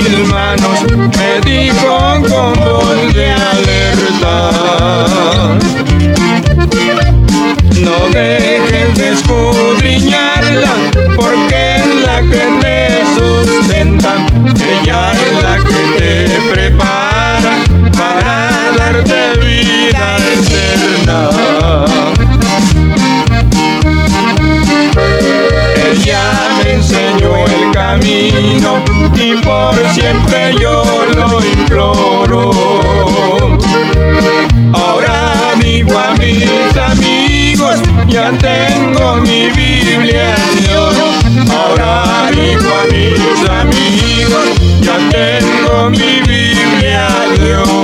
mis manos, me dijo con voz de alerta. No dejes de escudriñarla, porque es la que te. Y por siempre yo lo imploro. Ahora digo a mis amigos, ya tengo mi Biblia de oro. Ahora digo a mis amigos, ya tengo mi Biblia de oro.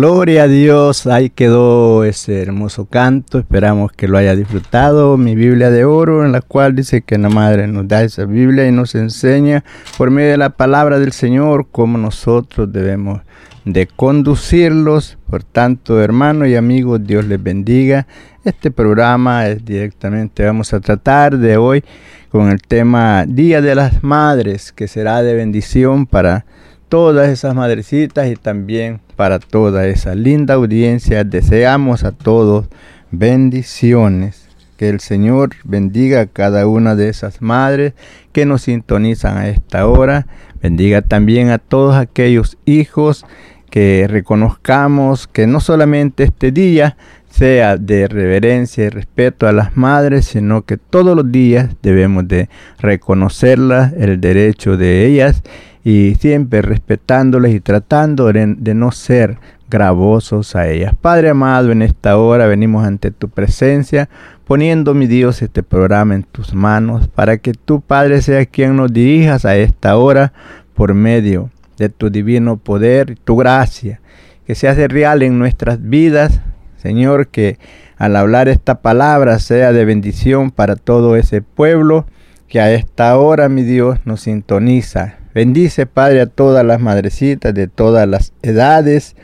Gloria a Dios, ahí quedó ese hermoso canto, esperamos que lo haya disfrutado, mi Biblia de oro, en la cual dice que la Madre nos da esa Biblia y nos enseña por medio de la palabra del Señor cómo nosotros debemos de conducirlos. Por tanto, hermanos y amigos, Dios les bendiga. Este programa es directamente, vamos a tratar de hoy con el tema Día de las Madres, que será de bendición para todas esas madrecitas y también para toda esa linda audiencia. Deseamos a todos bendiciones. Que el Señor bendiga a cada una de esas madres que nos sintonizan a esta hora. Bendiga también a todos aquellos hijos que reconozcamos que no solamente este día sea de reverencia y respeto a las madres, sino que todos los días debemos de reconocerlas, el derecho de ellas y siempre respetándoles y tratando de, no ser gravosos a ellas. Padre amado, en esta hora venimos ante tu presencia, poniendo, mi Dios, este programa en tus manos, para que tu Padre sea quien nos dirijas a esta hora por medio de tu divino poder y tu gracia, que se hace real en nuestras vidas, Señor, que al hablar esta palabra sea de bendición para todo ese pueblo que a esta hora, mi Dios, nos sintoniza. Bendice, Padre, a todas las madrecitas de todas las edades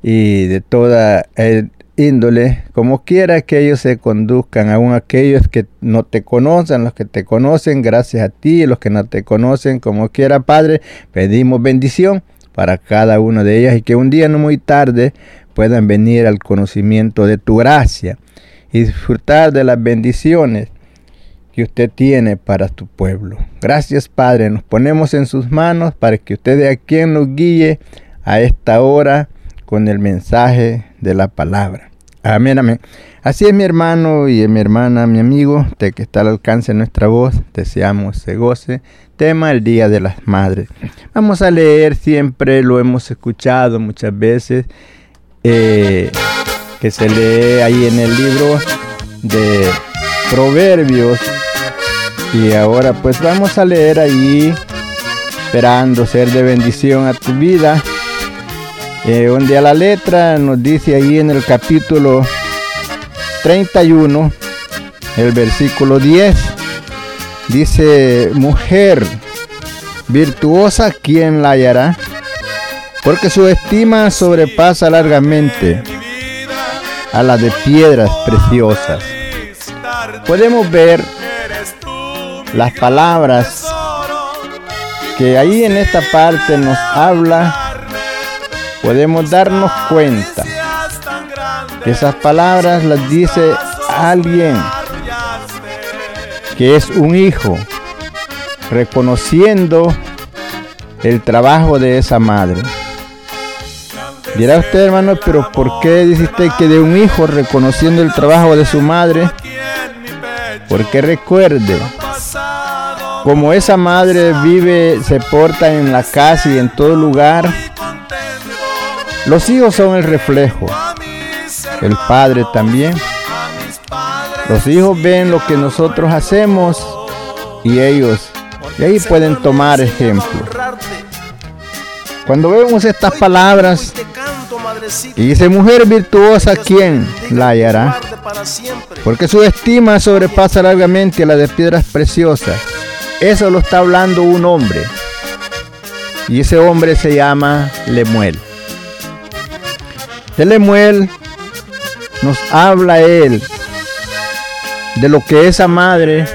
y de toda índole, como quiera que ellos se conduzcan, aun aquellos que no te conocen, los que te conocen, gracias a ti, los que no te conocen, como quiera, Padre, pedimos bendición para cada una de ellas y que un día no muy tarde puedan venir al conocimiento de tu gracia y disfrutar de las bendiciones que usted tiene para tu pueblo. Gracias Padre, nos ponemos en sus manos para que usted sea quien nos guíe a esta hora con el mensaje de la palabra. Amén, amén. Así es mi hermano y mi hermana, mi amigo, de que está al alcance de nuestra voz, deseamos se goce. Tema el Día de las Madres. Vamos a leer siempre, lo hemos escuchado muchas veces, eh, que se lee ahí en el libro de Proverbios. Y ahora pues vamos a leer ahí, esperando ser de bendición a tu vida. Eh, donde a la letra nos dice ahí en el capítulo 31, el versículo 10, dice, mujer, Virtuosa, ¿quién la hallará? Porque su estima sobrepasa largamente a la de piedras preciosas. Podemos ver las palabras que ahí en esta parte nos habla, podemos darnos cuenta que esas palabras las dice alguien que es un hijo, reconociendo el trabajo de esa madre. Dirá usted, hermano, pero ¿por qué dice usted que de un hijo reconociendo el trabajo de su madre? Porque recuerde, como esa madre vive, se porta en la casa y en todo lugar, los hijos son el reflejo, el padre también. Los hijos ven lo que nosotros hacemos y ellos de ahí pueden tomar ejemplo. Cuando vemos estas palabras y dice mujer virtuosa, ¿quién la hallará? Porque su estima sobrepasa largamente la de piedras preciosas. Eso lo está hablando un hombre. Y ese hombre se llama Lemuel. De Lemuel nos habla él de lo que esa madre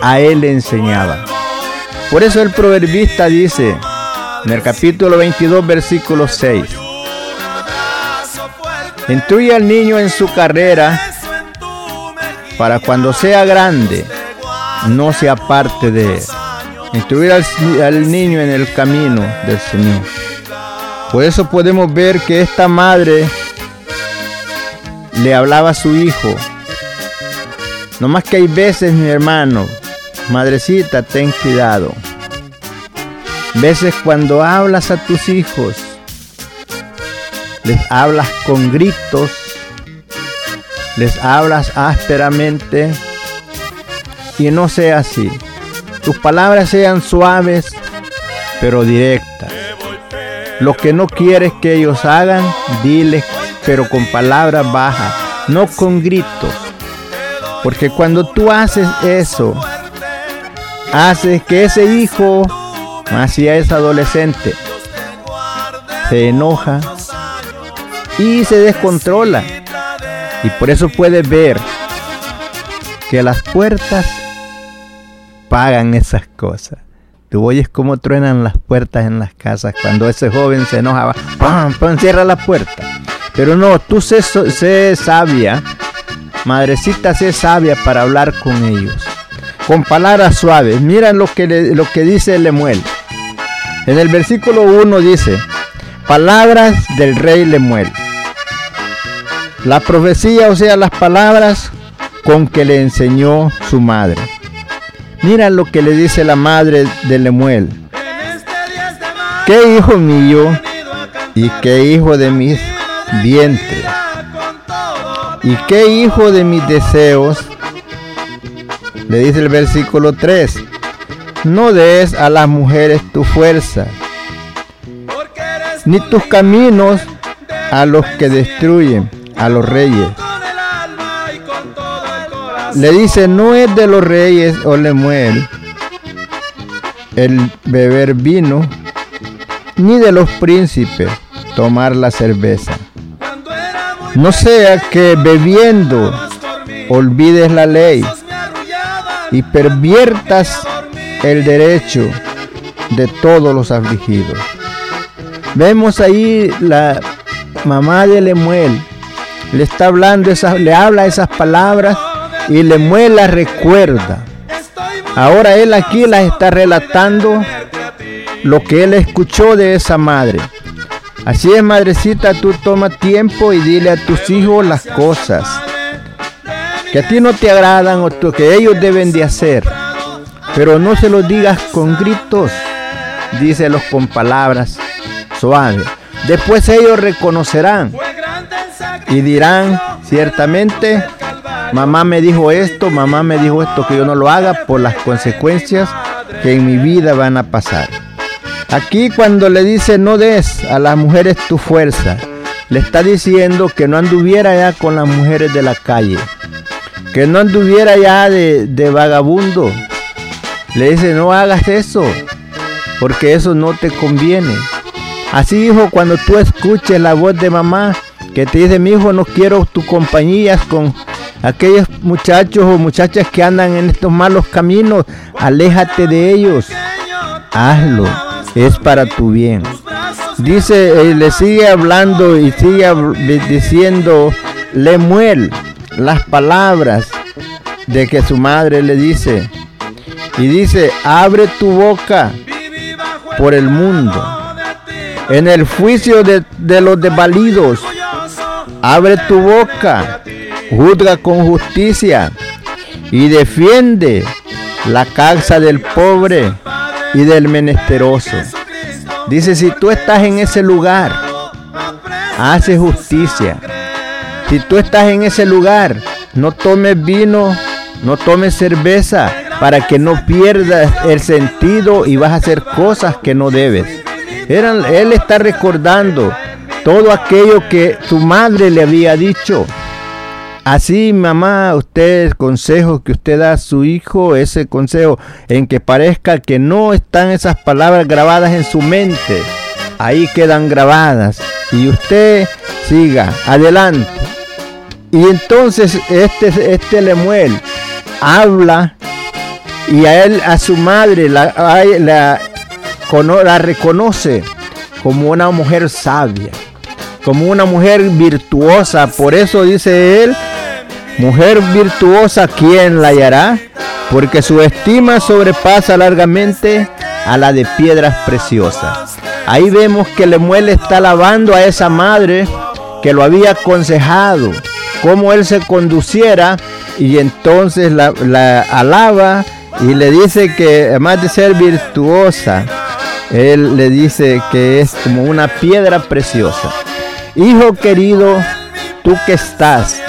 a él le enseñaba. Por eso el proverbista dice en el capítulo 22, versículo 6, Instruye al niño en su carrera para cuando sea grande no se aparte de. Instruir al, al, niño en el camino del Señor. Por eso podemos ver que esta madre le hablaba a su hijo. No más que hay veces, mi hermano, madrecita, ten cuidado. Veces cuando hablas a tus hijos, les hablas con gritos, les hablas ásperamente y no sea así. Tus palabras sean suaves pero directas. Lo que no quieres que ellos hagan, diles, pero con palabras bajas, no con gritos. Porque cuando tú haces eso, haces que ese hijo, más si es adolescente, se enoja y se descontrola. Y por eso puedes ver que las puertas pagan esas cosas. Tú oyes cómo truenan las puertas en las casas cuando ese joven se enojaba. ¡Pum! ¡Pum! Cierra la puerta. Pero no, tú sé, sé sabia. Madrecita, sé sabia para hablar con ellos. Con palabras suaves. Mira lo que, le, lo que dice Lemuel. En el versículo 1 dice, palabras del rey Lemuel. La profecía, o sea, las palabras con que le enseñó su madre. Mira lo que le dice la madre de Lemuel. ¿Qué hijo mío y qué hijo de mis vientres? ¿Y qué hijo de mis deseos? Le dice el versículo 3. No des a las mujeres tu fuerza, ni tus caminos a los que destruyen, a los reyes. Le dice, no es de los reyes o Lemuel el beber vino, ni de los príncipes tomar la cerveza. No sea que bebiendo olvides la ley y perviertas el derecho de todos los afligidos. Vemos ahí la mamá de Lemuel, le está hablando le habla esas palabras y Lemuel las recuerda. Ahora él aquí las está relatando lo que él escuchó de esa madre. Así es, madrecita, tú toma tiempo y dile a tus hijos las cosas que a ti no te agradan o que ellos deben de hacer. Pero no se los digas con gritos, díselos con palabras suaves. Después ellos reconocerán y dirán ciertamente, mamá me dijo esto, mamá me dijo esto, que yo no lo haga por las consecuencias que en mi vida van a pasar. Aquí cuando le dice no des a las mujeres tu fuerza, le está diciendo que no anduviera ya con las mujeres de la calle, que no anduviera ya de, vagabundo. Le dice no hagas eso, porque eso no te conviene. Así, hijo, cuando tú escuches la voz de mamá que te dice, mi hijo, no quiero tu compañías con aquellos muchachos o muchachas que andan en estos malos caminos, aléjate de ellos. Hazlo, es para tu bien. Dice, eh, le sigue hablando y sigue diciendo Lemuel las palabras de que su madre le dice. Y dice, abre tu boca por el mundo. En el juicio de, de los desvalidos, abre tu boca, juzga con justicia y defiende la casa del pobre y del menesteroso. Dice, si tú estás en ese lugar, hace justicia. Si tú estás en ese lugar, no tomes vino, no tomes cerveza, para que no pierdas el sentido y vas a hacer cosas que no debes. Él está recordando todo aquello que su madre le había dicho. Así, mamá, usted, consejo que usted da a su hijo, ese consejo en que parezca que no están esas palabras grabadas en su mente, ahí quedan grabadas. Y usted siga adelante. Y entonces este, este Lemuel habla y a él, a su madre, la, la, la reconoce como una mujer sabia, como una mujer virtuosa. Por eso dice él, mujer virtuosa, ¿quién la hallará? Porque su estima sobrepasa largamente a la de piedras preciosas. Ahí vemos que Lemuel está alabando a esa madre que lo había aconsejado, cómo él se conduciera y entonces la, la alaba y le dice que además de ser virtuosa, él le dice que es como una piedra preciosa. Hijo querido, tú que estás,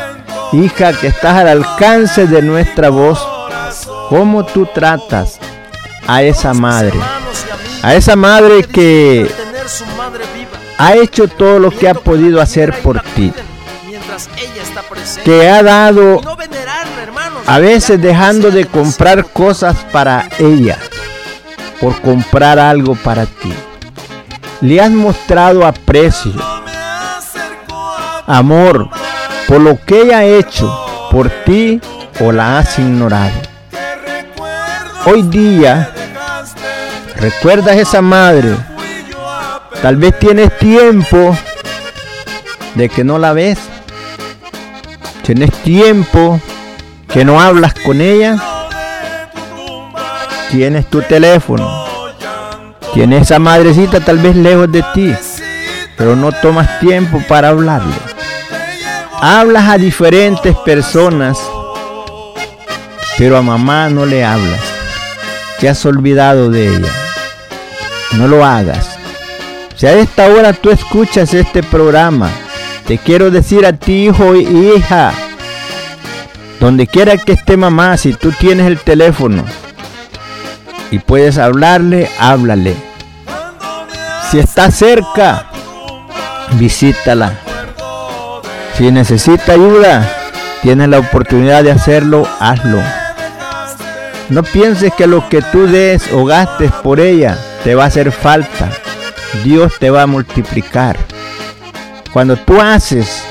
hija que estás al alcance de nuestra voz, ¿cómo tú tratas a esa madre? A esa madre que ha hecho todo lo que ha podido hacer por ti. Que ha dado a veces dejando de comprar cosas para ella por comprar algo para ti. Le has mostrado aprecio, amor por lo que ella ha hecho por ti o la has ignorado. Hoy día, recuerdas esa madre. Tal vez tienes tiempo de que no la ves. Tienes tiempo que no hablas con ella, tienes tu teléfono, tienes esa madrecita tal vez lejos de ti, pero no tomas tiempo para hablarle. Hablas a diferentes personas, pero a mamá no le hablas. Te has olvidado de ella. No lo hagas. Si a esta hora tú escuchas este programa, te quiero decir a ti, hijo y hija, donde quiera que esté mamá, si tú tienes el teléfono y puedes hablarle, háblale. Si está cerca, visítala. Si necesita ayuda, tienes la oportunidad de hacerlo, hazlo. No pienses que lo que tú des o gastes por ella te va a hacer falta. Dios te va a multiplicar. Cuando tú haces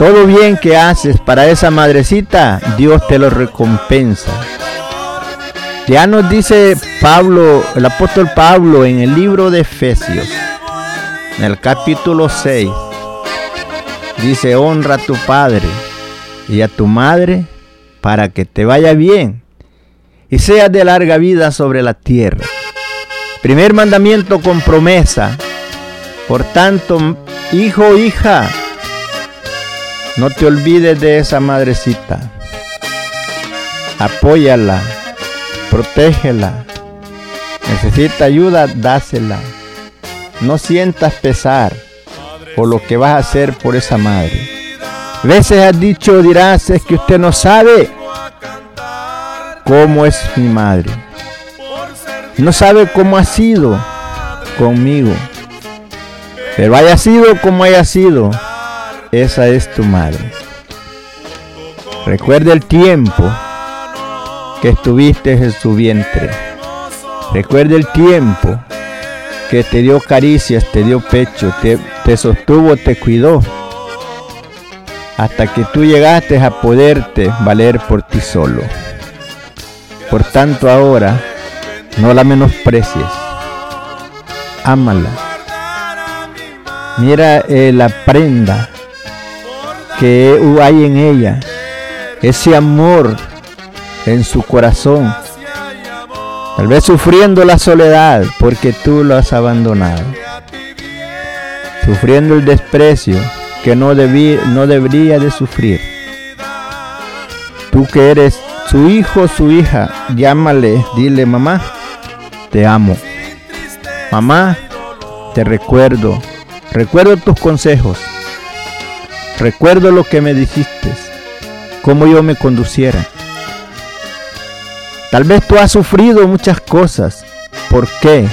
todo bien que haces para esa madrecita, Dios te lo recompensa. Ya nos dice Pablo, el apóstol Pablo en el libro de Efesios, en el capítulo 6, dice, honra a tu padre y a tu madre para que te vaya bien y seas de larga vida sobre la tierra. Primer mandamiento con promesa. Por tanto, hijo hija, no te olvides de esa madrecita. Apóyala, protégela. Necesita ayuda, dásela. No sientas pesar por lo que vas a hacer por esa madre. Veces has dicho, dirás, es que usted no sabe cómo es mi madre. No sabe cómo ha sido conmigo. Pero haya sido como haya sido, esa es tu madre. Recuerda el tiempo que estuviste en su vientre. Recuerda el tiempo que te dio caricias, te dio pecho, te, sostuvo, te cuidó, hasta que tú llegaste a poderte valer por ti solo. Por tanto ahora, no la menosprecies, ámala. Mira eh, la prenda que hay en ella, ese amor en su corazón. Tal vez sufriendo la soledad porque tú lo has abandonado. Sufriendo el desprecio que no, no debería de sufrir. Tú que eres su hijo, su hija, llámale, dile mamá, te amo. Mamá, te recuerdo. Recuerdo tus consejos. Recuerdo lo que me dijiste. Cómo yo me conduciera. Tal vez tú has sufrido muchas cosas. ¿Por qué?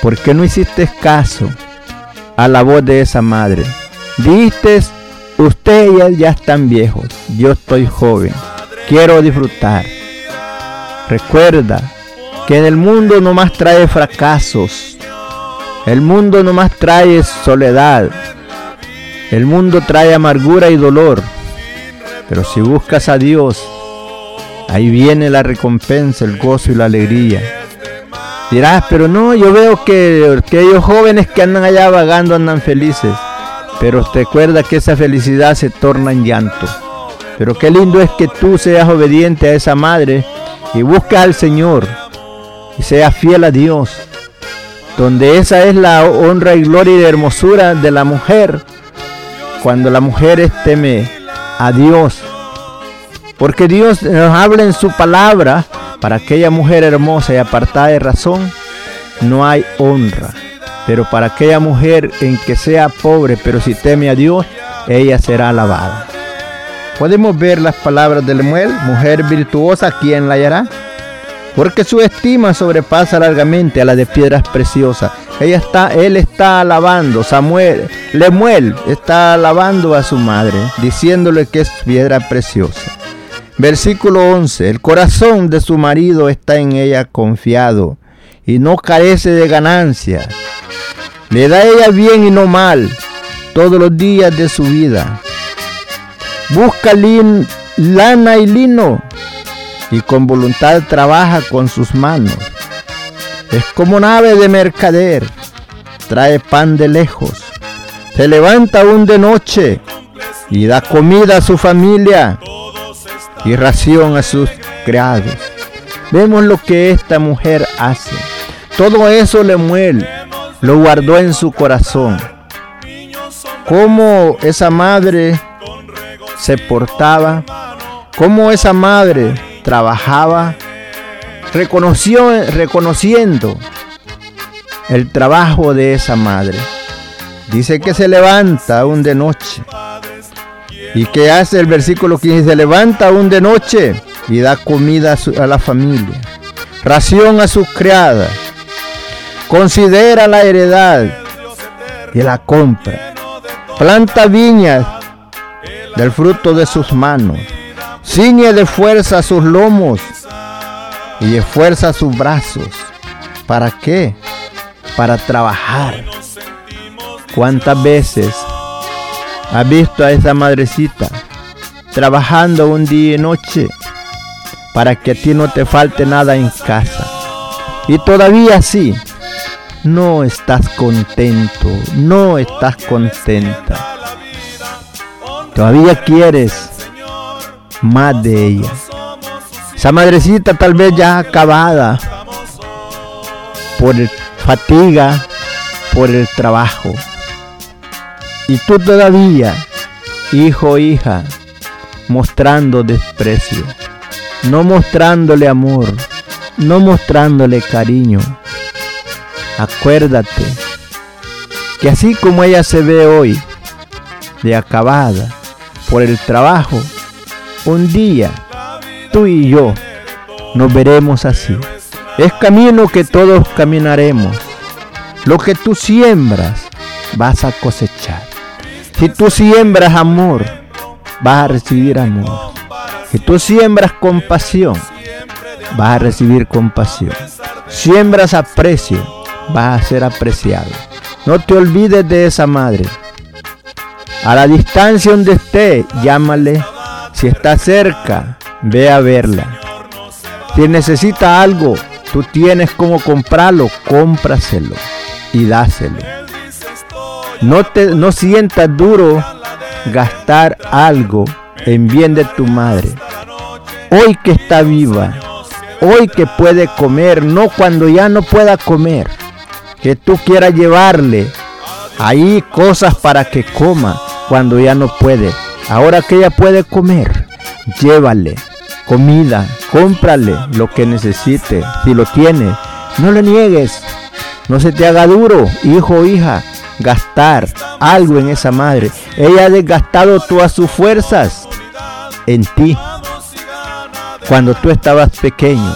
¿Por qué no hiciste caso a la voz de esa madre? Dijiste, ustedes ya están viejos, yo estoy joven, quiero disfrutar. Recuerda que en el mundo no más trae fracasos, el mundo no más trae soledad, el mundo trae amargura y dolor, pero si buscas a Dios, ahí viene la recompensa, el gozo y la alegría. Dirás, pero no, yo veo que aquellos jóvenes que andan allá vagando andan felices. Pero recuerda que esa felicidad se torna en llanto. Pero qué lindo es que tú seas obediente a esa madre y busques al Señor y seas fiel a Dios. Donde esa es la honra y gloria y hermosura de la mujer. Cuando la mujer teme a Dios. Porque Dios nos habla en su palabra para aquella mujer hermosa y apartada de razón. No hay honra. Pero para aquella mujer en que sea pobre, pero si teme a Dios, ella será alabada. Podemos ver las palabras de Lemuel, mujer virtuosa, ¿quién la hallará? Porque su estima sobrepasa largamente a la de piedras preciosas. Ella está, él está alabando, Samuel, Lemuel está alabando a su madre, diciéndole que es piedra preciosa. Versículo 11. El corazón de su marido está en ella confiado y no carece de ganancia. Le da ella bien y no mal todos los días de su vida. Busca lana y lino y con voluntad trabaja con sus manos. Es como nave de mercader, trae pan de lejos. Se levanta aún de noche y da comida a su familia y ración a sus criados. Vemos lo que esta mujer hace. Todo eso le muele lo guardó en su corazón. Cómo esa madre se portaba, cómo esa madre trabajaba, reconoció, reconociendo el trabajo de esa madre. Dice que se levanta aún de noche. ¿Y que hace el versículo 15? Se levanta aún de noche y da comida a, a la familia, ración a sus criadas Considera la heredad y la compra. Planta viñas del fruto de sus manos. Ciñe de fuerza sus lomos y esfuerza sus brazos. ¿Para qué? Para trabajar. ¿Cuántas veces has visto a esa madrecita trabajando un día y noche para que a ti no te falte nada en casa? Y todavía sí, no estás contento, no estás contenta. Todavía quieres más de ella. Esa madrecita tal vez ya acabada por fatiga, por el trabajo. Y tú todavía, hijo o hija, mostrando desprecio, no mostrándole amor, no mostrándole cariño Acuérdate que así como ella se ve hoy, de acabada por el trabajo, un día tú y yo nos veremos así. Es camino que todos caminaremos. Lo que tú siembras, vas a cosechar. Si tú siembras amor, vas a recibir amor. Si tú siembras compasión, vas a recibir compasión. siembras aprecio, vas a ser apreciado. No te olvides de esa madre. A la distancia donde esté, llámale. Si está cerca, ve a verla. Si necesita algo, tú tienes como comprarlo, cómpraselo y dáselo. No te no sientas duro gastar algo en bien de tu madre. Hoy que está viva, hoy que puede comer, no cuando ya no pueda comer que tú quieras llevarle ahí cosas para que coma cuando ya no puede. Ahora que ella puede comer, llévale comida, cómprale lo que necesite, si lo tiene. No le niegues, no se te haga duro, hijo o hija, gastar algo en esa madre. Ella ha desgastado todas sus fuerzas en ti cuando tú estabas pequeño.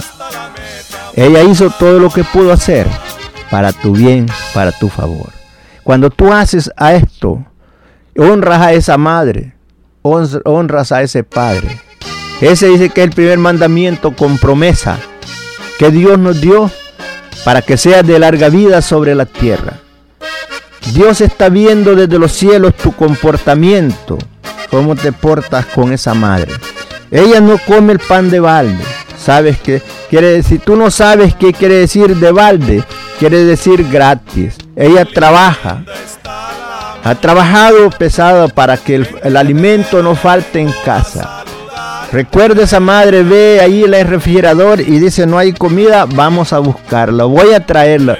Ella hizo todo lo que pudo hacer para tu bien, para tu favor. Cuando tú haces a esto, honras a esa madre, honras a ese padre. Ese dice que es el primer mandamiento con promesa que Dios nos dio para que sea de larga vida sobre la tierra. Dios está viendo desde los cielos tu comportamiento, cómo te portas con esa madre. Ella no come el pan de balde. ¿Sabes qué quiere decir? Tú no sabes qué quiere decir de balde quiere decir gratis. Ella trabaja. Ha trabajado pesado para que el, alimento no falte en casa. Recuerda esa madre, ve ahí el refrigerador y dice no hay comida, vamos a buscarla, voy a traerla.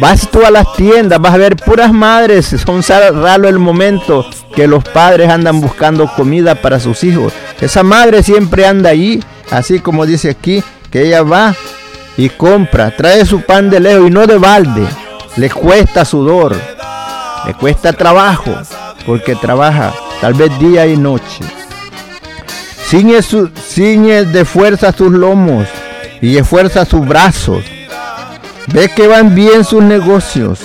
Vas tú a las tiendas, vas a ver puras madres, son raro el momento que los padres andan buscando comida para sus hijos. Esa madre siempre anda ahí, así como dice aquí, que ella va y compra, trae su pan de lejos y no de balde. Le cuesta sudor, le cuesta trabajo, porque trabaja tal vez día y noche. Ciñe, su, ciñe de fuerza sus lomos y esfuerza sus brazos. Ve que van bien sus negocios.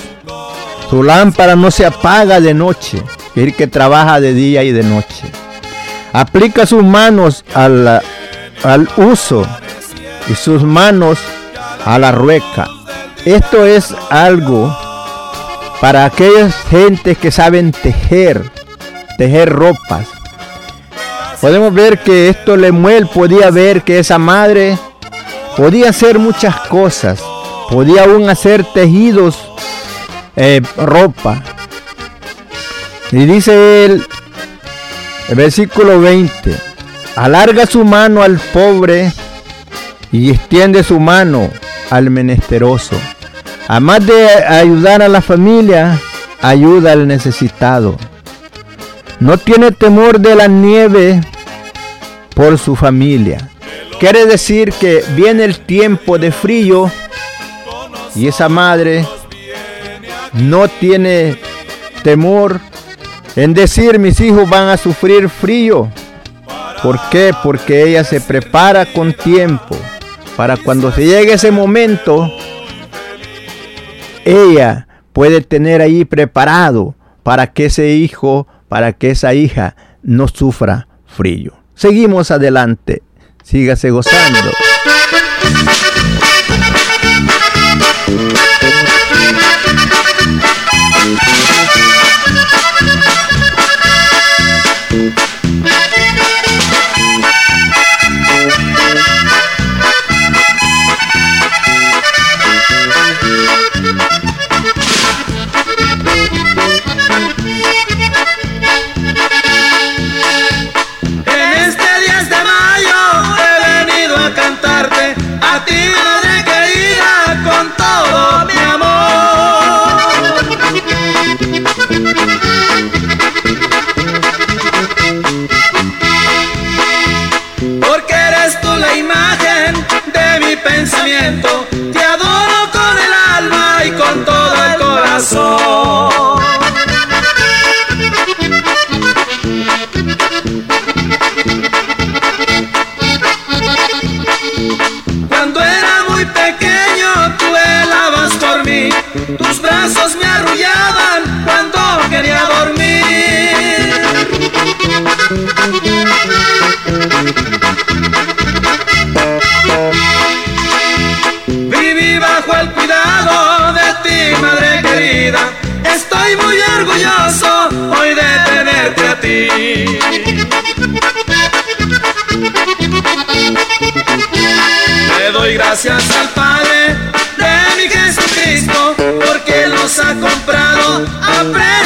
Su lámpara no se apaga de noche, es el que trabaja de día y de noche. Aplica sus manos al, al uso y sus manos a la rueca. Esto es algo para aquellas gentes que saben tejer, tejer ropas. Podemos ver que esto Lemuel podía ver que esa madre podía hacer muchas cosas. Podía aún hacer tejidos, eh, ropa. Y dice él, el versículo 20, alarga su mano al pobre y extiende su mano al menesteroso. Además de ayudar a la familia, ayuda al necesitado. No tiene temor de la nieve por su familia. Quiere decir que viene el tiempo de frío y esa madre no tiene temor en decir mis hijos van a sufrir frío. ¿Por qué? Porque ella se prepara con tiempo para cuando se llegue ese momento, ella puede tener ahí preparado para que ese hijo, para que esa hija no sufra frío. Seguimos adelante, sígase gozando. pensamiento, te adoro con el alma y con todo el corazón. Cuando era muy pequeño, tú helabas por mí, tus brazos me estoy muy orgulloso hoy de tenerte a ti. Le doy gracias al Padre de mi Jesucristo porque nos ha comprado a precio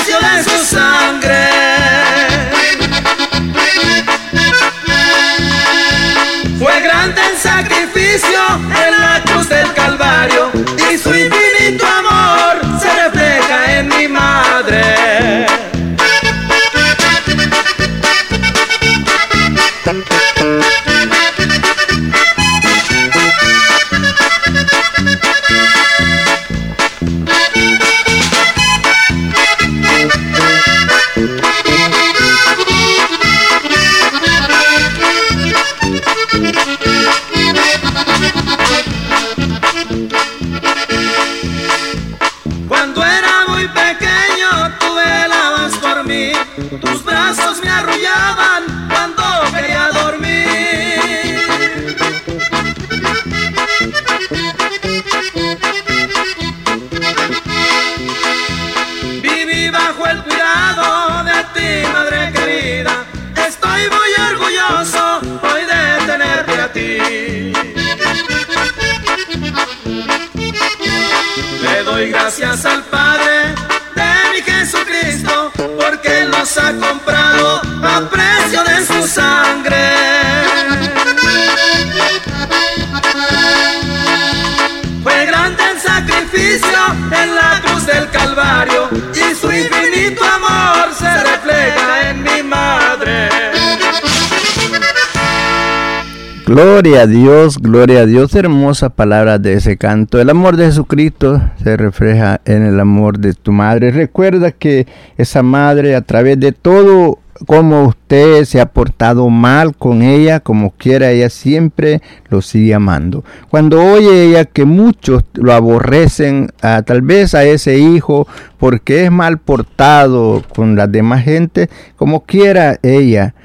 Gloria a Dios, gloria a Dios, hermosa palabra de ese canto. El amor de Jesucristo se refleja en el amor de tu madre. Recuerda que esa madre a través de todo como usted se ha portado mal con ella, como quiera, ella siempre lo sigue amando. Cuando oye ella que muchos lo aborrecen, a, tal vez a ese hijo, porque es mal portado con la demás gente, como quiera ella,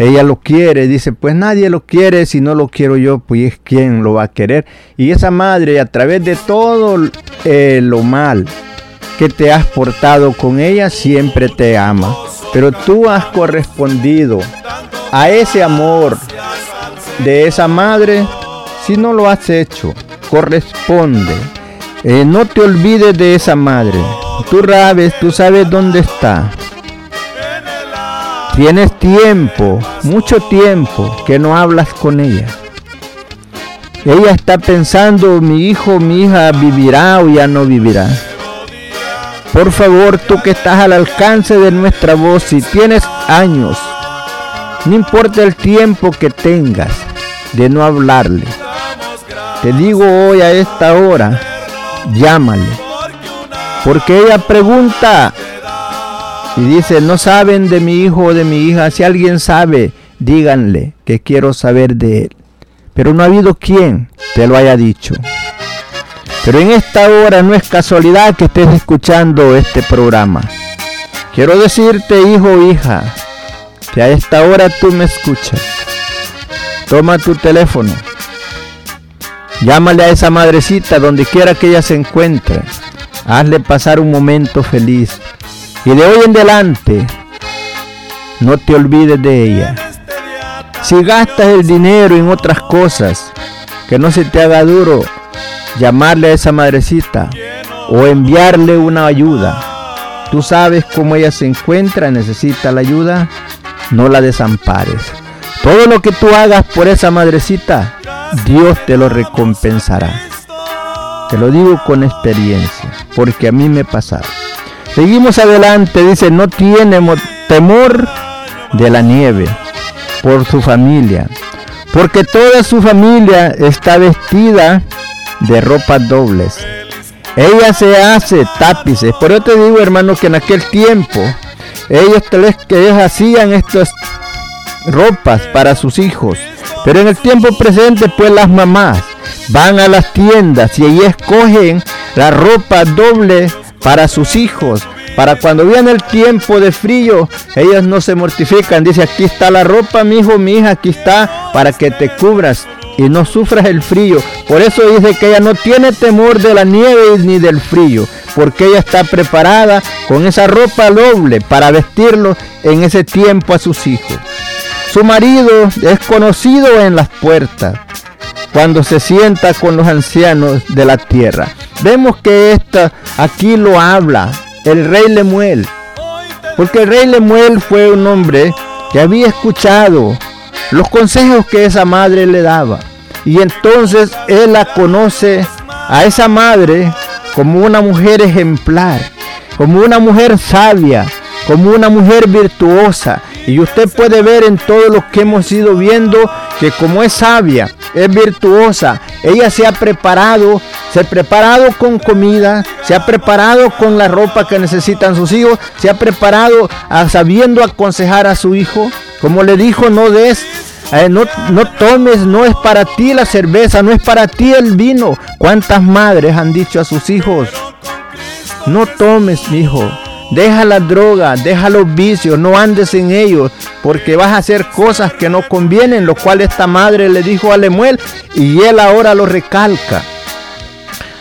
ella lo quiere, dice, pues nadie lo quiere, si no lo quiero yo, pues quién lo va a querer. Y esa madre, a través de todo eh, lo mal que te has portado con ella, siempre te ama. Pero tú has correspondido a ese amor de esa madre, si no lo has hecho, corresponde. Eh, no te olvides de esa madre. Tú rabes, tú sabes dónde está. Tienes tiempo, mucho tiempo que no hablas con ella. Ella está pensando, mi hijo, mi hija vivirá o ya no vivirá. Por favor, tú que estás al alcance de nuestra voz, si tienes años, no importa el tiempo que tengas de no hablarle. Te digo hoy a esta hora, llámale. Porque ella pregunta y dice, no saben de mi hijo o de mi hija. Si alguien sabe, díganle que quiero saber de él. Pero no ha habido quien te lo haya dicho. Pero en esta hora no es casualidad que estés escuchando este programa. Quiero decirte, hijo o hija, que a esta hora tú me escuchas. Toma tu teléfono. Llámale a esa madrecita donde quiera que ella se encuentre. Hazle pasar un momento feliz. Y de hoy en adelante, no te olvides de ella. Si gastas el dinero en otras cosas, que no se te haga duro llamarle a esa madrecita o enviarle una ayuda. Tú sabes cómo ella se encuentra, necesita la ayuda, no la desampares. Todo lo que tú hagas por esa madrecita, Dios te lo recompensará. Te lo digo con experiencia, porque a mí me pasaron. Seguimos adelante, dice, no tiene temor de la nieve por su familia, porque toda su familia está vestida de ropas dobles. Ella se hace tapices. Por eso te digo, hermano, que en aquel tiempo ellos ellos hacían estas ropas para sus hijos. Pero en el tiempo presente, pues las mamás van a las tiendas y ahí escogen la ropa doble para sus hijos. Para cuando viene el tiempo de frío, ellas no se mortifican. Dice, aquí está la ropa, mi hijo, mi hija, aquí está para que te cubras y no sufras el frío. Por eso dice que ella no tiene temor de la nieve ni del frío. porque ella está preparada con esa ropa doble para vestirlo en ese tiempo a sus hijos. Su marido es conocido en las puertas cuando se sienta con los ancianos de la tierra. Vemos que esta aquí lo habla el rey Lemuel, porque el rey Lemuel fue un hombre que había escuchado los consejos que esa madre le daba. Y entonces él la conoce a esa madre como una mujer ejemplar, como una mujer sabia, como una mujer virtuosa. Y usted puede ver en todo lo que hemos ido viendo que como es sabia, es virtuosa, ella se ha preparado, se ha preparado con comida, se ha preparado con la ropa que necesitan sus hijos, se ha preparado sabiendo aconsejar a su hijo. Como le dijo, no des eh, no, no, tomes, no es para ti la cerveza, no es para ti el vino. ¿Cuántas madres han dicho a sus hijos? No tomes, hijo. Deja la droga, deja los vicios, no andes en ellos, porque vas a hacer cosas que no convienen, lo cual esta madre le dijo a Lemuel y él ahora lo recalca.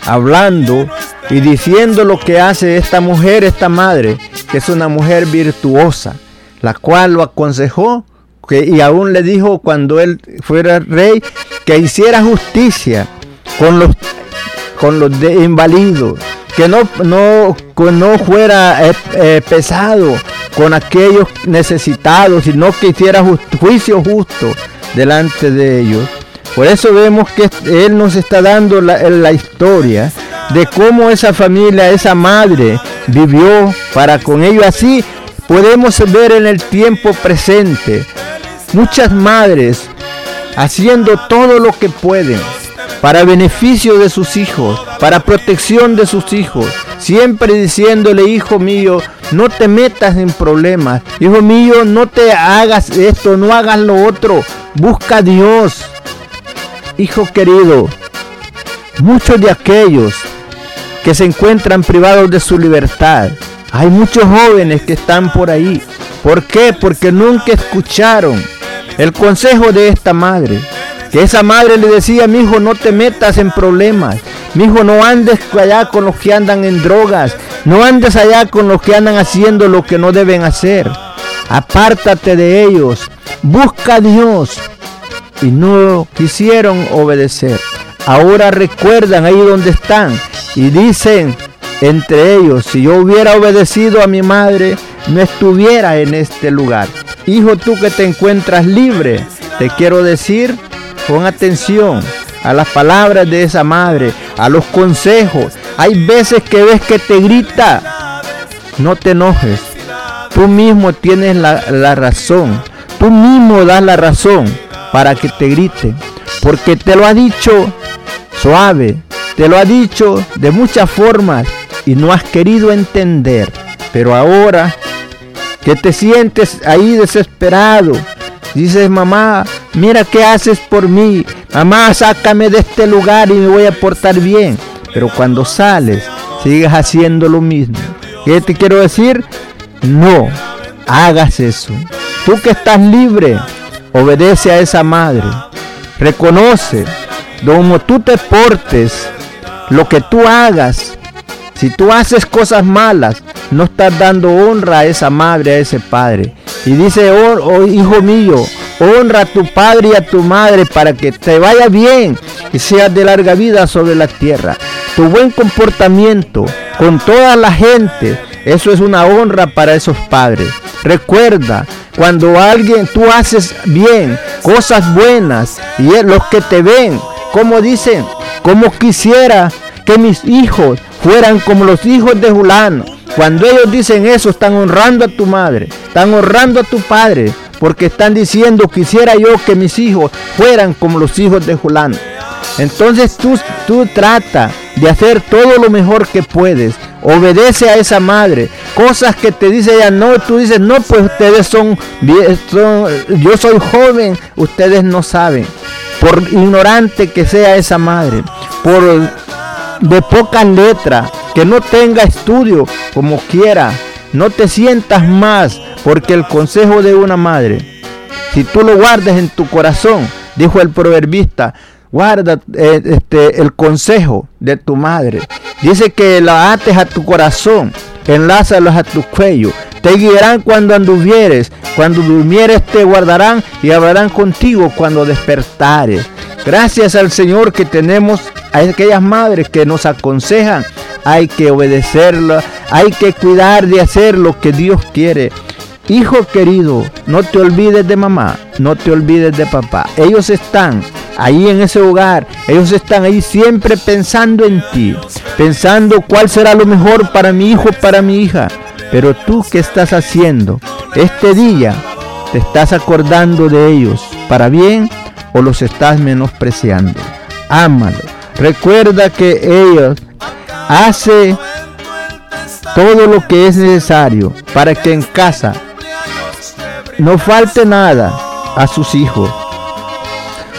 Hablando y diciendo lo que hace esta mujer, esta madre, que es una mujer virtuosa, la cual lo aconsejó que, y aún le dijo cuando él fuera rey que hiciera justicia con los, con los de inválidos que no, no, no fuera eh, eh, pesado con aquellos necesitados, sino que hiciera juicio justo delante de ellos. Por eso vemos que Él nos está dando la, la historia de cómo esa familia, esa madre vivió para con ellos. Así podemos ver en el tiempo presente muchas madres haciendo todo lo que pueden para beneficio de sus hijos, para protección de sus hijos, siempre diciéndole, hijo mío, no te metas en problemas, hijo mío, no te hagas esto, no hagas lo otro, busca a Dios. Hijo querido, muchos de aquellos que se encuentran privados de su libertad, hay muchos jóvenes que están por ahí. ¿Por qué? Porque nunca escucharon el consejo de esta madre. Que esa madre le decía, mi hijo, no te metas en problemas. Mi hijo, no andes allá con los que andan en drogas. No andes allá con los que andan haciendo lo que no deben hacer. Apártate de ellos. Busca a Dios. Y no quisieron obedecer. Ahora recuerdan ahí donde están. Y dicen entre ellos, si yo hubiera obedecido a mi madre, no estuviera en este lugar. Hijo, tú que te encuentras libre, te quiero decir Pon atención a las palabras de esa madre, a los consejos. Hay veces que ves que te grita. No te enojes. Tú mismo tienes la, razón. Tú mismo das la razón para que te grite. Porque te lo ha dicho suave. Te lo ha dicho de muchas formas y no has querido entender. Pero ahora que te sientes ahí desesperado, Dices, mamá, mira qué haces por mí. Mamá, sácame de este lugar y me voy a portar bien. Pero cuando sales, sigues haciendo lo mismo. ¿Qué te quiero decir? No, hagas eso. Tú que estás libre, obedece a esa madre. Reconoce, como tú te portes, lo que tú hagas. Si tú haces cosas malas, no estás dando honra a esa madre, a ese padre. Y dice, oh, oh, hijo mío, honra a tu padre y a tu madre para que te vaya bien y seas de larga vida sobre la tierra. Tu buen comportamiento con toda la gente, eso es una honra para esos padres. Recuerda, cuando alguien tú haces bien, cosas buenas, y los que te ven, como dicen, como quisiera que mis hijos fueran como los hijos de Julano cuando ellos dicen eso, están honrando a tu madre, están honrando a tu padre, porque están diciendo, quisiera yo que mis hijos fueran como los hijos de Julán. Entonces tú, tú trata de hacer todo lo mejor que puedes. Obedece a esa madre. Cosas que te dice ella, no, tú dices, no, pues ustedes son, yo soy joven, ustedes no saben. Por ignorante que sea esa madre, por de poca letra, que no tenga estudio como quiera. No te sientas más porque el consejo de una madre, si tú lo guardas en tu corazón, dijo el proverbista, guarda eh, este, el consejo de tu madre. Dice que la ates a tu corazón, enlázalos a tu cuello. Te guiarán cuando anduvieres, cuando durmieres te guardarán y hablarán contigo cuando despertares. Gracias al Señor que tenemos a aquellas madres que nos aconsejan. Hay que obedecerla, hay que cuidar de hacer lo que Dios quiere. Hijo querido, no te olvides de mamá, no te olvides de papá. Ellos están ahí en ese hogar, ellos están ahí siempre pensando en ti, pensando cuál será lo mejor para mi hijo, para mi hija. Pero tú qué estás haciendo este día, te estás acordando de ellos para bien o los estás menospreciando. Ámalo. Recuerda que ellos hace todo lo que es necesario para que en casa no falte nada a sus hijos.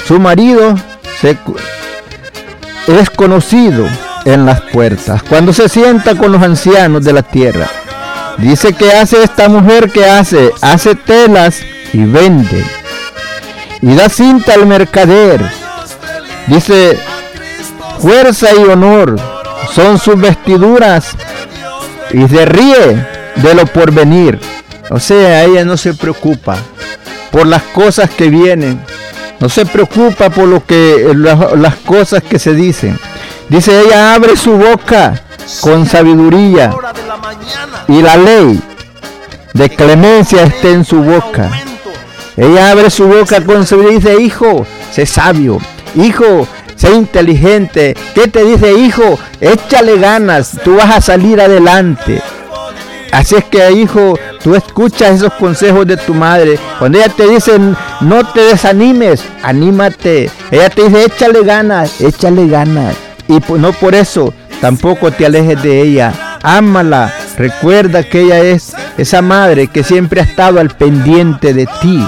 Su marido es conocido en las puertas. Cuando se sienta con los ancianos de la tierra, dice que hace esta mujer que hace, hace telas y vende. Y da cinta al mercader. Dice, fuerza y honor son sus vestiduras y se ríe de lo porvenir. O sea, ella no se preocupa por las cosas que vienen, no se preocupa por lo que las, cosas que se dicen. Dice ella abre su boca con sabiduría y la ley de clemencia está en su boca. Ella abre su boca con sabiduría y dice, hijo, sé sabio, hijo, sé inteligente. ¿Qué te dice, hijo? Échale ganas, tú vas a salir adelante. Así es que, hijo, tú escuchas esos consejos de tu madre. Cuando ella te dice, no te desanimes, anímate. Ella te dice, échale ganas, échale ganas. Y no por eso, tampoco te alejes de ella. Ámala. Recuerda que ella es esa madre que siempre ha estado al pendiente de ti.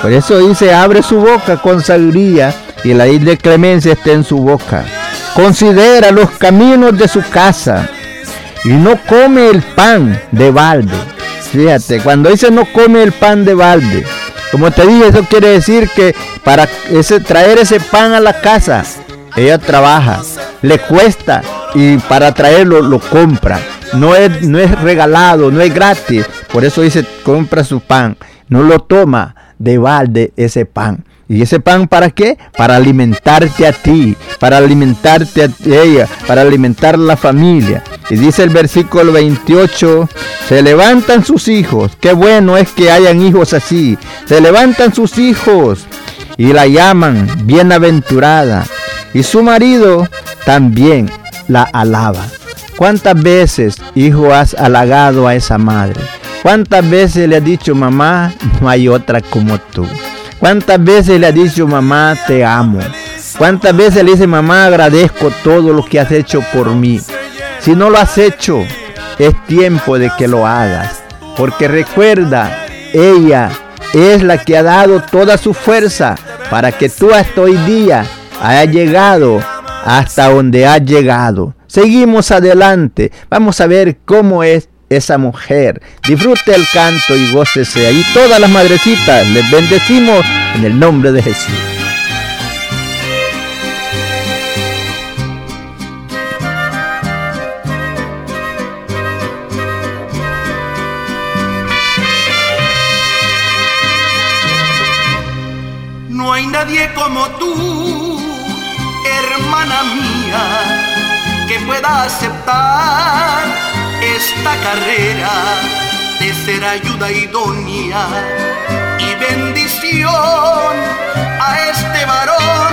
Por eso dice, abre su boca con sabiduría y la isla de clemencia está en su boca. Considera los caminos de su casa y no come el pan de balde. Fíjate, cuando dice no come el pan de balde, como te dije, eso quiere decir que para traer ese pan a la casa, ella trabaja, le cuesta y para traerlo lo compra. No es, no es regalado, no es gratis. Por eso dice, compra su pan. No lo toma de balde ese pan. ¿Y ese pan para qué? Para alimentarte a ti, para alimentarte a ella, para alimentar la familia. Y dice el versículo 28, se levantan sus hijos. Qué bueno es que hayan hijos así. Se levantan sus hijos y la llaman bienaventurada. Y su marido también la alaba. ¿Cuántas veces, hijo, has halagado a esa madre? ¿Cuántas veces le has dicho, mamá, no hay otra como tú? ¿Cuántas veces le ha dicho mamá te amo? ¿Cuántas veces le dice mamá agradezco todo lo que has hecho por mí? Si no lo has hecho, es tiempo de que lo hagas. Porque recuerda, ella es la que ha dado toda su fuerza para que tú hasta hoy día hayas llegado hasta donde has llegado. Seguimos adelante. Vamos a ver cómo es esa mujer. Disfrute el canto y gócese. Ahí todas las madrecitas les bendecimos en el nombre de Jesús. No hay nadie como tú, hermana mía, que pueda aceptar esta carrera de ser ayuda idónea y bendición a este varón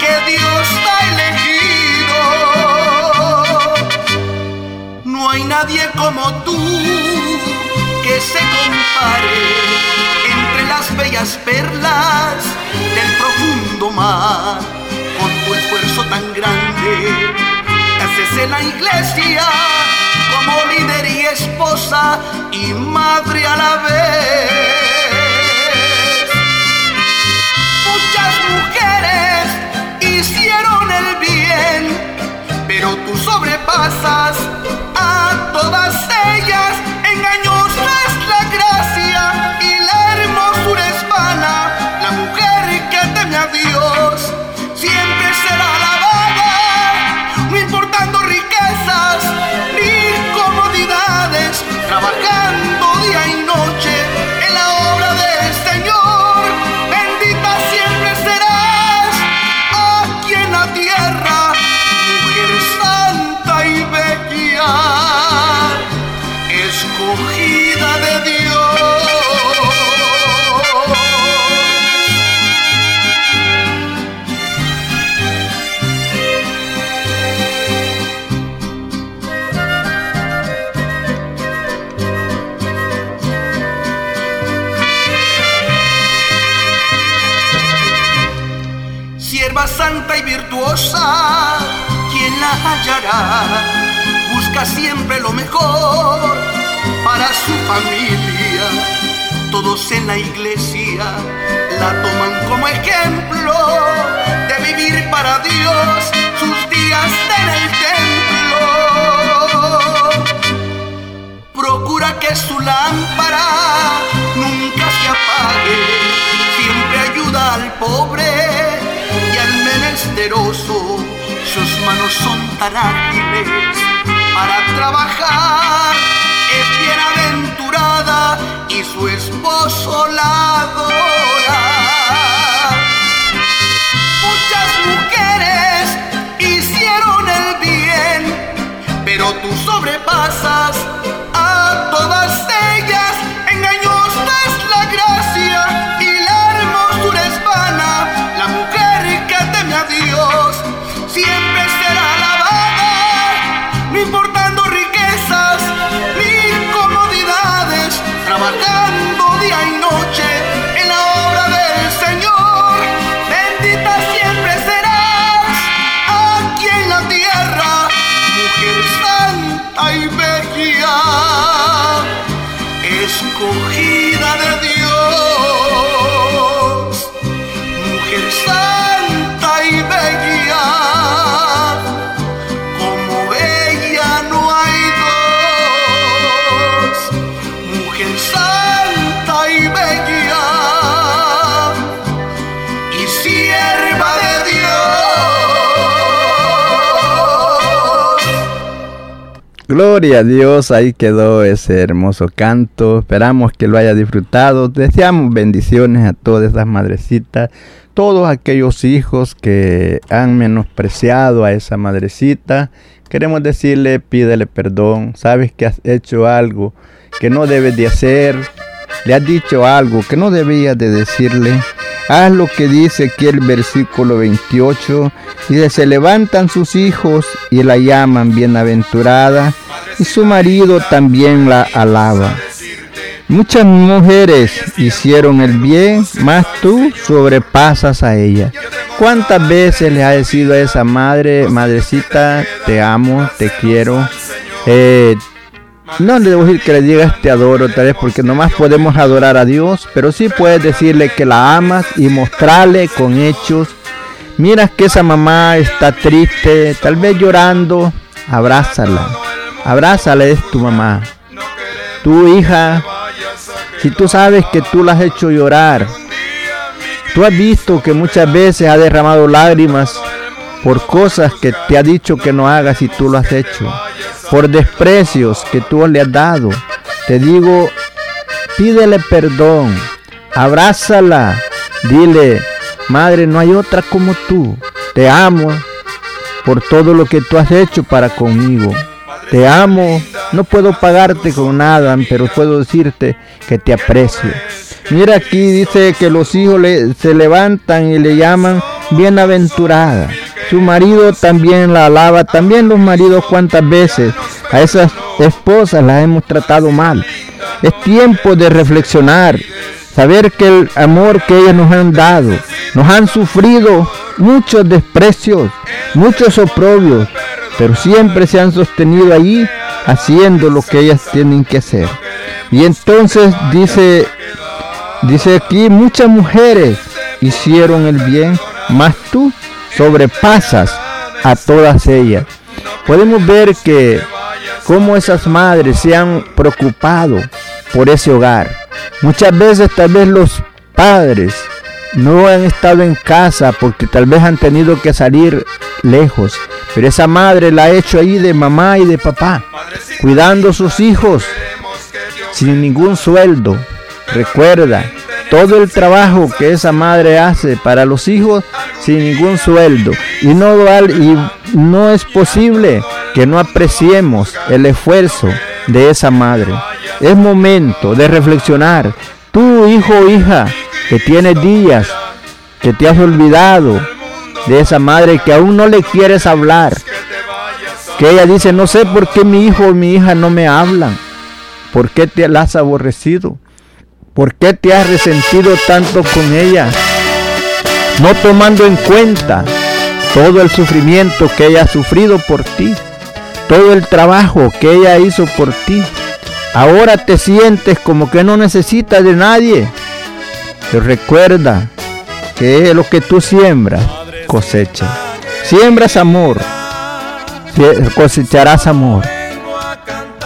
que Dios ha elegido. No hay nadie como tú que se compare entre las bellas perlas del profundo mar con tu esfuerzo tan grande. Haces en la iglesia como líder y esposa y madre a la vez. Muchas mujeres hicieron el bien, pero tú sobrepasas a todas ellas. Engañosa manos escogida de Dios. Gloria a Dios, ahí quedó ese hermoso canto. Esperamos que lo haya disfrutado. Deseamos bendiciones a todas esas madrecitas, todos aquellos hijos que han menospreciado a esa madrecita. Queremos decirle, pídele perdón. Sabes que has hecho algo que no debes de hacer. Le has dicho algo que no debías de decirle. Haz lo que dice aquí el versículo 28. Dice, se levantan sus hijos y la llaman bienaventurada y su marido también la alaba. Muchas mujeres hicieron el bien, mas tú sobrepasas a ella. ¿Cuántas veces le ha decido a esa madre, madrecita, te amo, te quiero? Eh, no le debo decir que le digas te adoro, tal vez porque nomás podemos adorar a Dios, pero sí puedes decirle que la amas y mostrarle con hechos. Miras que esa mamá está triste, tal vez llorando, abrázala. Abrázala, es tu mamá. Tu hija, si tú sabes que tú la has hecho llorar, tú has visto que muchas veces ha derramado lágrimas por cosas que te ha dicho que no hagas y tú lo has hecho por desprecios que tú le has dado. Te digo, pídele perdón, abrázala, dile, madre, no hay otra como tú. Te amo por todo lo que tú has hecho para conmigo. Te amo, no puedo pagarte con nada, pero puedo decirte que te aprecio. Mira aquí dice que los hijos se levantan y le llaman bienaventurada. Su marido también la alaba, también los maridos cuántas veces a esas esposas las hemos tratado mal. Es tiempo de reflexionar, saber que el amor que ellas nos han dado, nos han sufrido muchos desprecios, muchos oprobios, pero siempre se han sostenido allí haciendo lo que ellas tienen que hacer. Y entonces dice, dice aquí, muchas mujeres hicieron el bien, mas tú sobrepasas a todas ellas. Podemos ver que como esas madres se han preocupado por ese hogar. Muchas veces tal vez los padres no han estado en casa porque tal vez han tenido que salir lejos. Pero esa madre la ha hecho ahí de mamá y de papá, cuidando a sus hijos sin ningún sueldo. Recuerda, todo el trabajo que esa madre hace para los hijos sin ningún sueldo. Y no, y no es posible que no apreciemos el esfuerzo de esa madre. Es momento de reflexionar. Tú, hijo o hija, que tienes días, que te has olvidado de esa madre que aún no le quieres hablar. Que ella dice, no sé por qué mi hijo o mi hija no me hablan. ¿Por qué te la has aborrecido? ¿Por qué te has resentido tanto con ella? No tomando en cuenta todo el sufrimiento que ella ha sufrido por ti, todo el trabajo que ella hizo por ti. Ahora te sientes como que no necesitas de nadie. Pero recuerda que lo que tú siembras, cosecha. Siembras amor, cosecharás amor.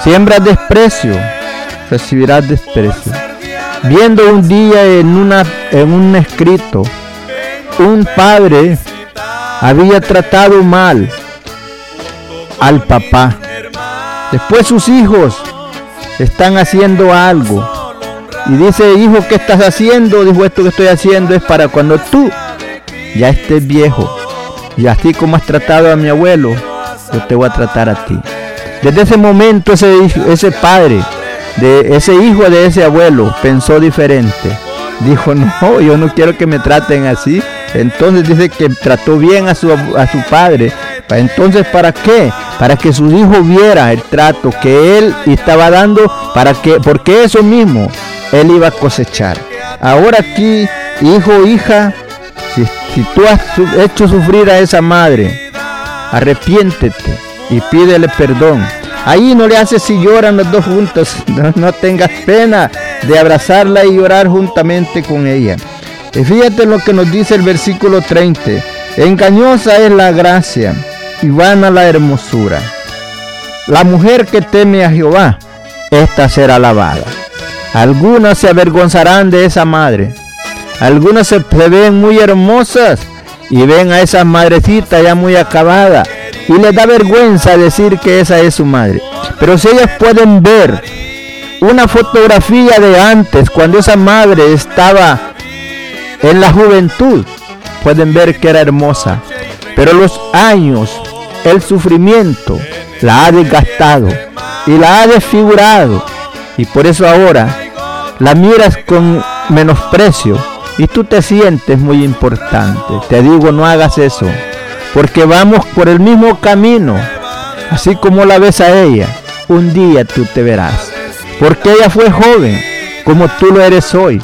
Siembras desprecio, recibirás desprecio. Viendo un día en, una, en un escrito, un padre había tratado mal al papá. Después sus hijos están haciendo algo. Y dice, hijo, ¿qué estás haciendo? Dijo, esto que estoy haciendo es para cuando tú ya estés viejo. Y así como has tratado a mi abuelo, yo te voy a tratar a ti. Desde ese momento ese, ese padre, de ese hijo de ese abuelo, pensó diferente. Dijo, no, yo no quiero que me traten así. Entonces dice que trató bien a su, a su padre. Entonces, ¿para qué? Para que su hijo viera el trato que él estaba dando, para que, porque eso mismo él iba a cosechar. Ahora aquí, hijo, hija, si, si tú has hecho sufrir a esa madre, arrepiéntete y pídele perdón. Ahí no le haces si lloran los dos juntos, no, tengas pena de abrazarla y llorar juntamente con ella. Fíjate lo que nos dice el versículo 30. Engañosa es la gracia y vana la hermosura. La mujer que teme a Jehová, esta será alabada. Algunas se avergonzarán de esa madre. Algunas se, ven muy hermosas y ven a esa madrecita ya muy acabada y les da vergüenza decir que esa es su madre. Pero si ellas pueden ver una fotografía de antes, cuando esa madre estaba en la juventud, pueden ver que era hermosa. Pero los años, el sufrimiento, la ha desgastado y la ha desfigurado. Y por eso ahora la miras con menosprecio y tú te sientes muy importante. Te digo, no hagas eso porque vamos por el mismo camino, así como la ves a ella, un día tú te verás, porque ella fue joven, como tú lo eres hoy,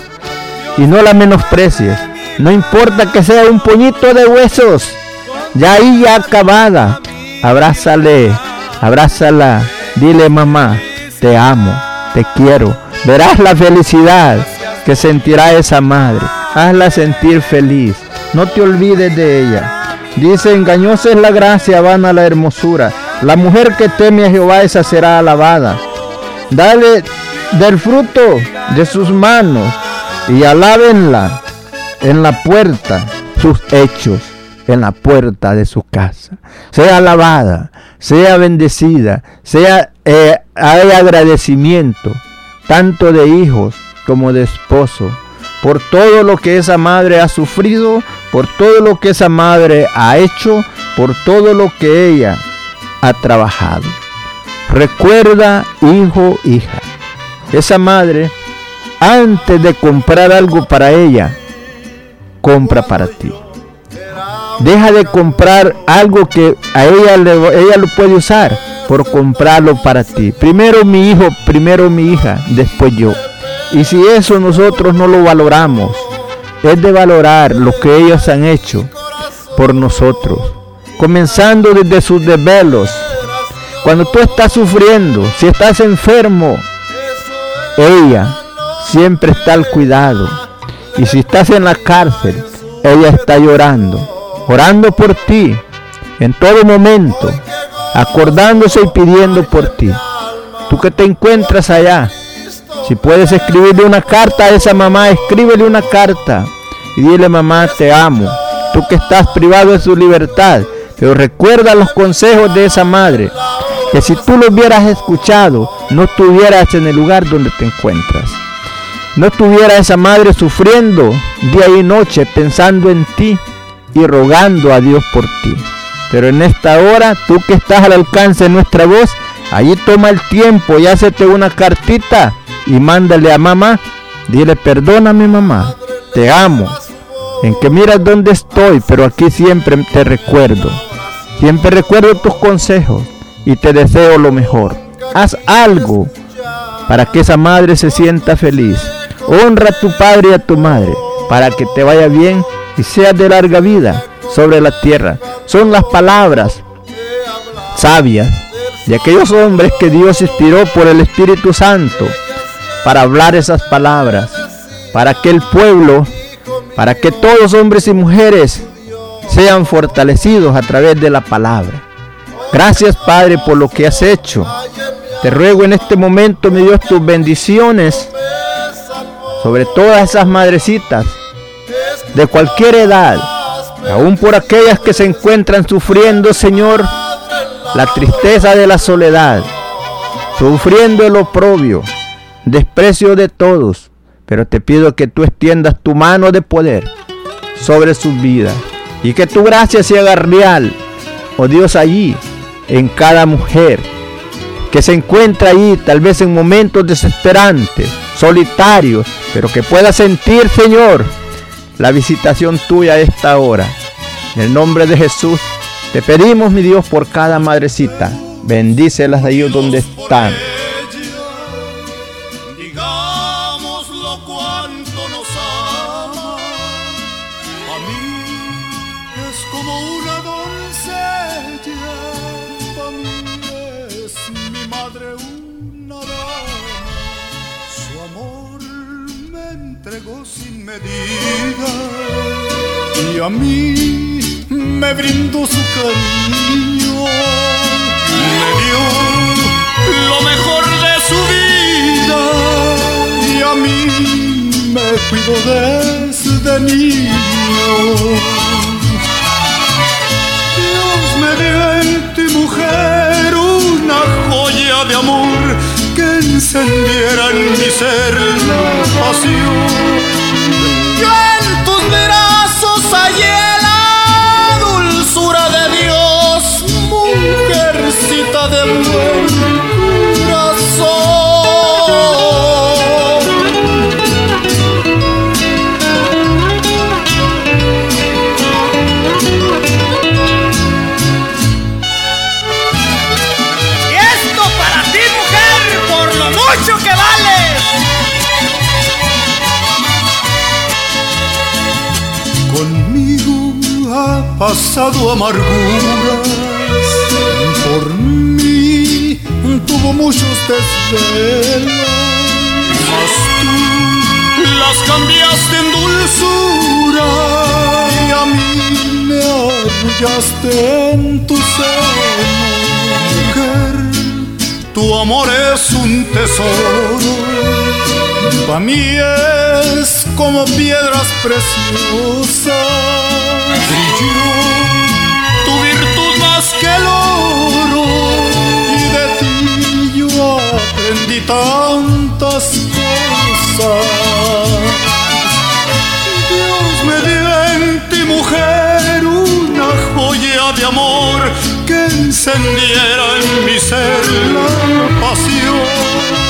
y no la menosprecies, no importa que sea un puñito de huesos, ya ahí ya acabada, abrázale, abrázala, dile mamá, te amo, te quiero, verás la felicidad que sentirá esa madre, hazla sentir feliz, no te olvides de ella. Dice, engañosa es la gracia, vana la hermosura. La mujer que teme a Jehová, esa será alabada. Dale del fruto de sus manos y alábenla en la puerta sus hechos, en la puerta de su casa. Sea alabada, sea bendecida, sea eh, agradecimiento, tanto de hijos como de esposo, por todo lo que esa madre ha sufrido por todo lo que esa madre ha hecho, por todo lo que ella ha trabajado. Recuerda, hijo, hija, esa madre, antes de comprar algo para ella, compra para ti. Deja de comprar algo que a ella, ella lo puede usar por comprarlo para ti. Primero mi hijo, primero mi hija, después yo. Y si eso nosotros no lo valoramos, es de valorar lo que ellos han hecho por nosotros, comenzando desde sus desvelos. Cuando tú estás sufriendo, si estás enfermo, ella siempre está al cuidado. Y si estás en la cárcel, ella está llorando, orando por ti en todo momento, acordándose y pidiendo por ti. Tú que te encuentras allá, si puedes escribirle una carta a esa mamá, escríbele una carta y dile mamá, te amo. Tú que estás privado de su libertad, pero recuerda los consejos de esa madre, que si tú lo hubieras escuchado, no estuvieras en el lugar donde te encuentras. No estuviera esa madre sufriendo día y noche pensando en ti y rogando a Dios por ti. Pero en esta hora, tú que estás al alcance de nuestra voz, allí toma el tiempo y hácete una cartita y mándale a mamá. Dile, perdóname mamá, te amo. En que miras dónde estoy, pero aquí siempre te recuerdo. Siempre recuerdo tus consejos y te deseo lo mejor. Haz algo para que esa madre se sienta feliz. Honra a tu padre y a tu madre para que te vaya bien y seas de larga vida sobre la tierra. son las palabras sabias de aquellos hombres que Dios inspiró por el Espíritu Santo para hablar esas palabras, para que el pueblo, para que todos hombres y mujeres sean fortalecidos a través de la palabra. Gracias Padre por lo que has hecho. Te ruego en este momento, mi Dios, tus bendiciones sobre todas esas madrecitas de cualquier edad, aún por aquellas que se encuentran sufriendo, Señor, la tristeza de la soledad, sufriendo el oprobio, desprecio de todos. Pero te pido que tú extiendas tu mano de poder sobre sus vidas y que tu gracia se haga real, oh Dios, allí, en cada mujer que se encuentra allí, tal vez en momentos desesperantes, solitarios, pero que pueda sentir, Señor, la visitación tuya a esta hora. En el nombre de Jesús, te pedimos, mi Dios, por cada madrecita. Bendícelas ahí donde están. A mí me brindó su cariño, me dio lo mejor de su vida y a mí me cuidó desde niño. Dios me dio en ti mujer una joya de amor que encendiera en mi ser la pasión pasado amarguras. Por mí tuvo muchos desvelos. Mas tú las cambiaste en dulzura y a mí me arrullaste en tu seno mujer. Tu amor es un tesoro. Para mí es como piedras preciosas tu virtud más que el oro y de ti yo aprendí tantas cosas. Dios me dio en ti mujer una joya de amor que encendiera en mi ser la pasión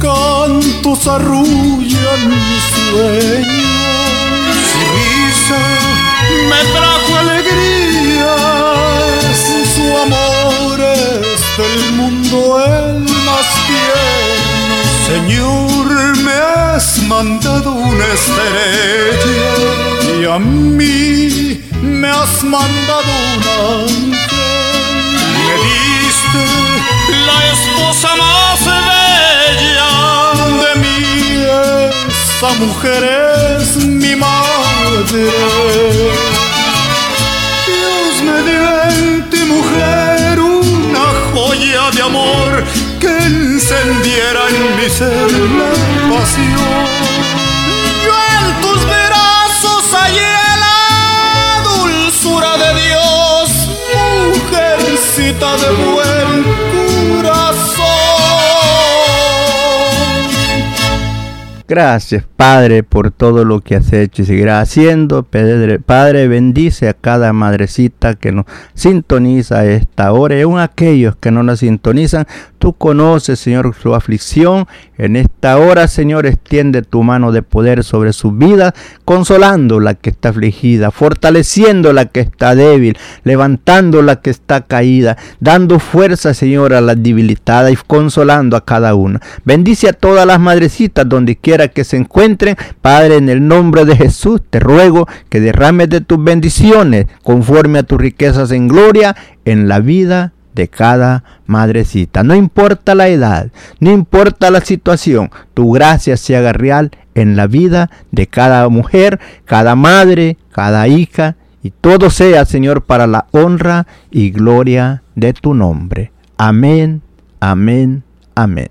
cantos arrullan mis sueños. Su risa me trajo alegrías. Su amor es del mundo el más tierno. Señor, me has mandado una estrella y a mí me has mandado un ángel. Me diste la esposa más de esa mujer es mi madre. Dios me dio en ti mujer una joya de amor que encendiera en mi ser la pasión. Yo en tus brazos hallé la dulzura de Dios, mujercita de buen Gracias, Padre, por todo lo que has hecho y seguirá haciendo. Padre, bendice a cada madrecita que nos sintoniza a esta hora y aún aquellos que no nos sintonizan. Tú conoces, Señor, su aflicción. En esta hora, Señor, extiende tu mano de poder sobre su vida, consolando la que está afligida, fortaleciendo la que está débil, levantando la que está caída, dando fuerza, Señor, a la debilitada y consolando a cada una. Bendice a todas las madrecitas donde quiera que se encuentren. Padre, en el nombre de Jesús, te ruego que derrames de tus bendiciones conforme a tus riquezas en gloria en la vida de cada madrecita. No importa la edad, no importa la situación, tu gracia se haga real en la vida de cada mujer, cada madre, cada hija, y todo sea, Señor, para la honra y gloria de tu nombre. Amén, amén, amén.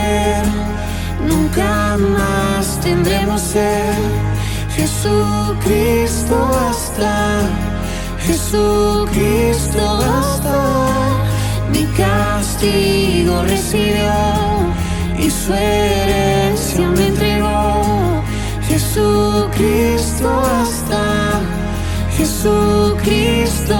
más tendremos sed. Jesucristo basta, Jesucristo basta mi castigo recibió y su herencia me entregó. Jesucristo hasta, Jesucristo